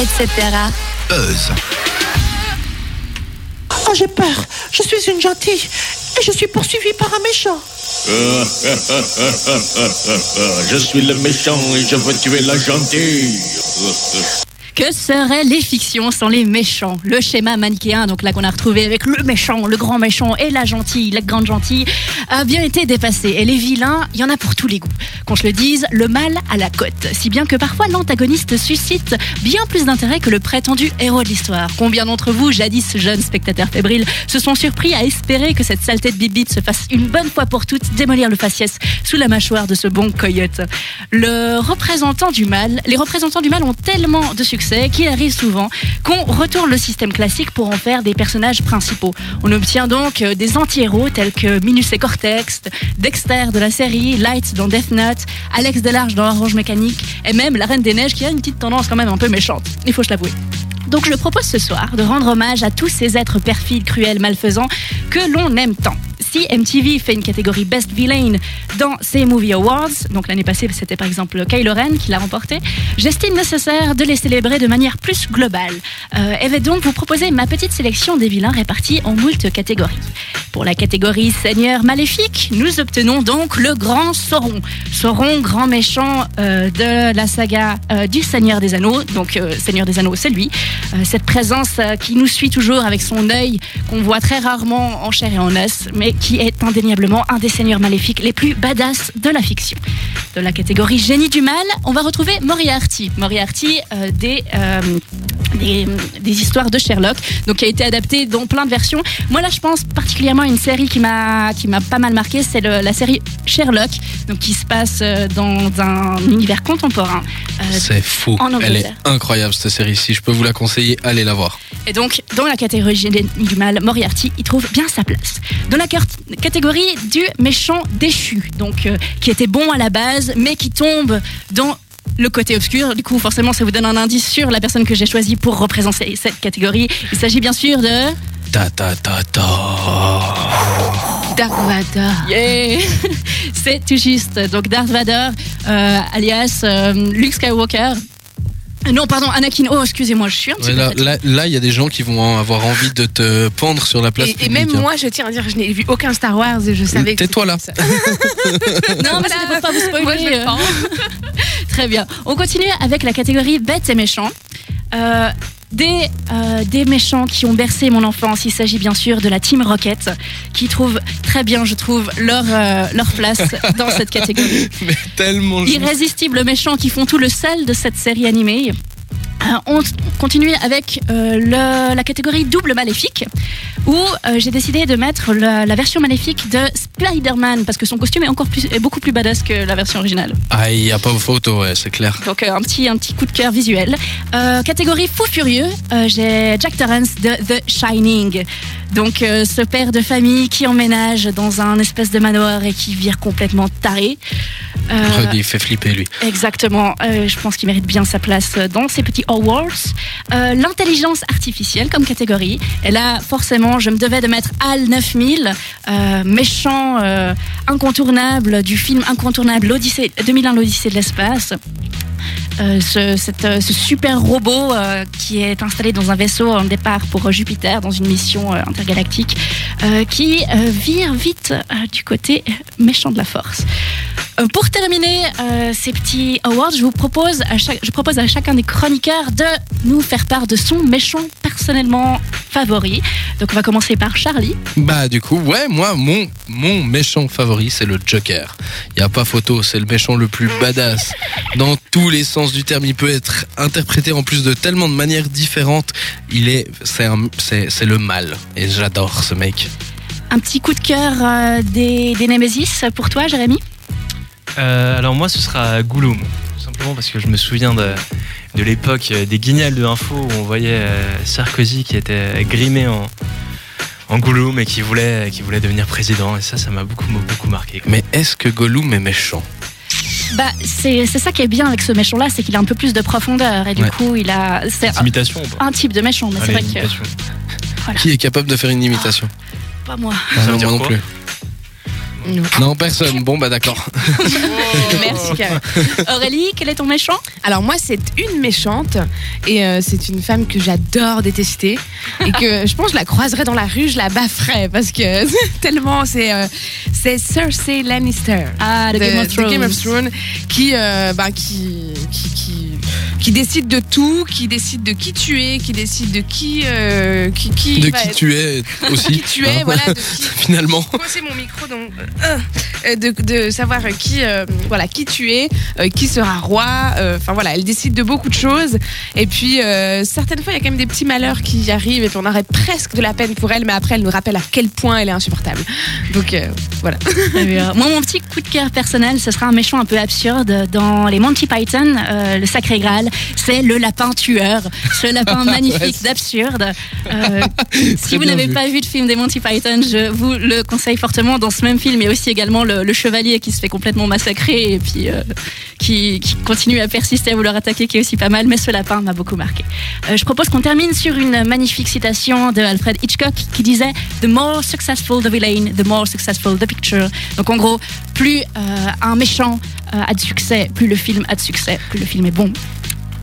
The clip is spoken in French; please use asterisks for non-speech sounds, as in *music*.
etc. Buzz. Oh, j'ai peur. Je suis une gentille et je suis poursuivie par un méchant. *laughs* Je suis le méchant et je veux tuer la gentille. *laughs* Que seraient les fictions sans les méchants? Le schéma manichéen, donc là qu'on a retrouvé avec le méchant, le grand méchant et la gentille, la grande gentille, a bien été dépassé. Et les vilains, il y en a pour tous les goûts. Qu'on se le dise, le mal à la cote. Si bien que parfois l'antagoniste suscite bien plus d'intérêt que le prétendu héros de l'histoire. Combien d'entre vous, jadis jeunes spectateurs fébriles, se sont surpris à espérer que cette saleté de bibite se fasse une bonne fois pour toutes démolir le faciès sous la mâchoire de ce bon coyote? Le représentant du mal, les représentants du mal ont tellement de succès qu'il arrive souvent qu'on retourne le système classique pour en faire des personnages principaux. On obtient donc euh, des anti-héros tels que Minus et Cortex, Dexter de la série, Light dans Death Note, Alex Delarge dans Orange Mécanique, et même la Reine des Neiges qui a une petite tendance quand même un peu méchante, il faut se l'avouer. Donc je propose ce soir de rendre hommage à tous ces êtres perfides, cruels, malfaisants que l'on aime tant si MTV fait une catégorie Best Villain dans ses Movie Awards, donc l'année passée c'était par exemple Kylo Ren qui l'a remporté, j'estime nécessaire de les célébrer de manière plus globale. Euh, et vais donc vous proposer ma petite sélection des vilains répartis en moult catégories. Pour la catégorie Seigneur maléfique, nous obtenons donc le grand Sauron. Sauron, grand méchant euh, de la saga euh, du Seigneur des Anneaux. Donc euh, Seigneur des Anneaux, c'est lui. Euh, cette présence euh, qui nous suit toujours avec son œil qu'on voit très rarement en chair et en os, mais qui est indéniablement un des seigneurs maléfiques les plus badass de la fiction. De la catégorie génie du mal, on va retrouver Moriarty. Moriarty euh, des, euh, des, des histoires de Sherlock, donc qui a été adapté dans plein de versions. Moi là, je pense particulièrement à une série qui m'a qui m'a pas mal marqué, c'est la série Sherlock, donc qui se passe euh, dans un univers contemporain. Euh, C'est fou. en Elle est incroyable cette série. Si je peux vous la conseiller, allez la voir. Et donc, dans la catégorie du mal, Moriarty, il trouve bien sa place. Dans la catégorie du méchant déchu, donc euh, qui était bon à la base, mais qui tombe dans le côté obscur. Du coup, forcément, ça vous donne un indice sur la personne que j'ai choisie pour représenter cette catégorie. Il s'agit bien sûr de Ta ta ta ta. Dark Vador. Yeah *laughs* C'est tout juste. Donc Darth Vader, euh, alias euh, Luke Skywalker. Euh, Non, pardon, Anakin. Oh, excusez-moi, je suis un petit Ouais, peu là, fatiguée. là, là, il y a des gens qui vont avoir envie de te pendre sur la place Et, et publique. même hein. moi, je tiens à dire, je n'ai vu aucun Star Wars et je savais que. Tais-toi là. ça. *laughs* Non, mais c'était pour pas vous spoiler. Moi, je le euh. *laughs* Très bien. On continue avec la catégorie bêtes et méchants. Euh, des, euh, des méchants qui ont bercé mon enfance. Il s'agit bien sûr de la Team Rocket, qui trouve très bien, je trouve, leur, euh, leur place *laughs* dans cette catégorie. Mais tellement. Irrésistibles méchants qui font tout le sel de cette série animée. Euh, on continue avec euh, le- la catégorie double maléfique, où euh, j'ai décidé de mettre la, la version maléfique de Spider-Man, parce que son costume est, encore plus, est beaucoup plus badass que la version originale. Ah, il n'y a pas photo, ouais, c'est clair. Donc euh, un petit, un petit coup de cœur visuel. Euh, catégorie fou furieux, euh, j'ai Jack Torrance de The Shining. Donc euh, ce père de famille qui emménage dans un espèce de manoir et qui vire complètement taré. Euh, Il fait flipper lui. Exactement, Euh, je pense qu'il mérite bien sa place dans ces petits awards. Euh, L'intelligence artificielle comme catégorie. Et là, forcément, je me devais de mettre HAL 9000, euh, méchant euh, incontournable du film incontournable l'Odyssée 2001 l'Odyssée de l'espace. Euh, euh, ce super robot euh, qui est installé dans un vaisseau en départ pour Jupiter dans une mission intergalactique qui vire vite du côté méchant de la force. Euh, pour terminer euh, ces petits awards, je vous propose à chaque, je propose à chacun des chroniqueurs de nous faire part de son méchant personnellement favori. Donc on va commencer par Charlie. Bah du coup, ouais, moi, mon, mon méchant favori, c'est le Joker. Il y a pas photo, c'est le méchant le plus badass. Dans tous les sens du terme, il peut être interprété en plus de tellement de manières différentes. Il est, c'est un- c'est c'est le mal. Et j'adore ce mec. Un petit coup de cœur euh, des, des Nemesis pour toi, Jérémy? Euh, alors moi, ce sera Gollum. Tout simplement parce que je me souviens de, de l'époque des guignols de info où on voyait euh, Sarkozy qui était grimé en, en Gollum et qui voulait, qui voulait devenir président. Et ça, ça m'a beaucoup, beaucoup marqué. Mais est-ce que Gollum est méchant? Bah, c'est c'est ça qui est bien avec ce méchant-là, c'est qu'il a un peu plus de profondeur et du Ouais. coup, il a c'est un, type de méchant, mais c'est vrai que imitation. Qui est capable de faire une imitation? Pas moi. Ça veut Non, dire moi non plus. Non, personne. Bon, bah d'accord. Merci, Karen. *laughs* Aurélie, quel est ton méchant? Alors moi, c'est une méchante et euh, c'est une femme que j'adore détester et que je pense que je la croiserais dans la rue, je la bafferais parce que *laughs* tellement c'est euh, c'est Cersei Lannister. Ah, de, Game of Thrones. Game of Thrones, qui, euh, bah, qui, qui, qui, qui décide de tout, qui décide de qui tuer, qui décide de qui, euh, qui, qui De va qui être- tu es aussi. *laughs* qui tu es, hein. voilà, de *laughs* qui, Finalement. coincer mon micro donc euh, euh, de, de savoir qui euh, voilà qui tu es euh, qui sera roi euh, enfin voilà elle décide de beaucoup de choses et puis euh, certaines fois il y a quand même des petits malheurs qui arrivent et puis on aurait presque de la peine pour elle mais après elle nous rappelle à quel point elle est insupportable donc euh, voilà Très bien. Moi, mon petit coup de cœur personnel, ce sera un méchant un peu absurde dans les Monty Python, euh, le Sacré Graal. C'est le lapin tueur, ce lapin *laughs* magnifique d'absurde. Euh, *laughs* si vous n'avez pas vu de film des Monty Python, je vous le conseille fortement. Dans ce même film, il y a aussi également le, le chevalier qui se fait complètement massacrer et puis euh, qui, qui continue à persister à vouloir attaquer, qui est aussi pas mal. Mais ce lapin m'a beaucoup marqué. Euh, je propose qu'on termine sur une magnifique citation de Alfred Hitchcock qui disait The more successful the villain, the more successful the picture. Donc en gros, plus un méchant a de succès, plus le film a de succès, plus le film est bon.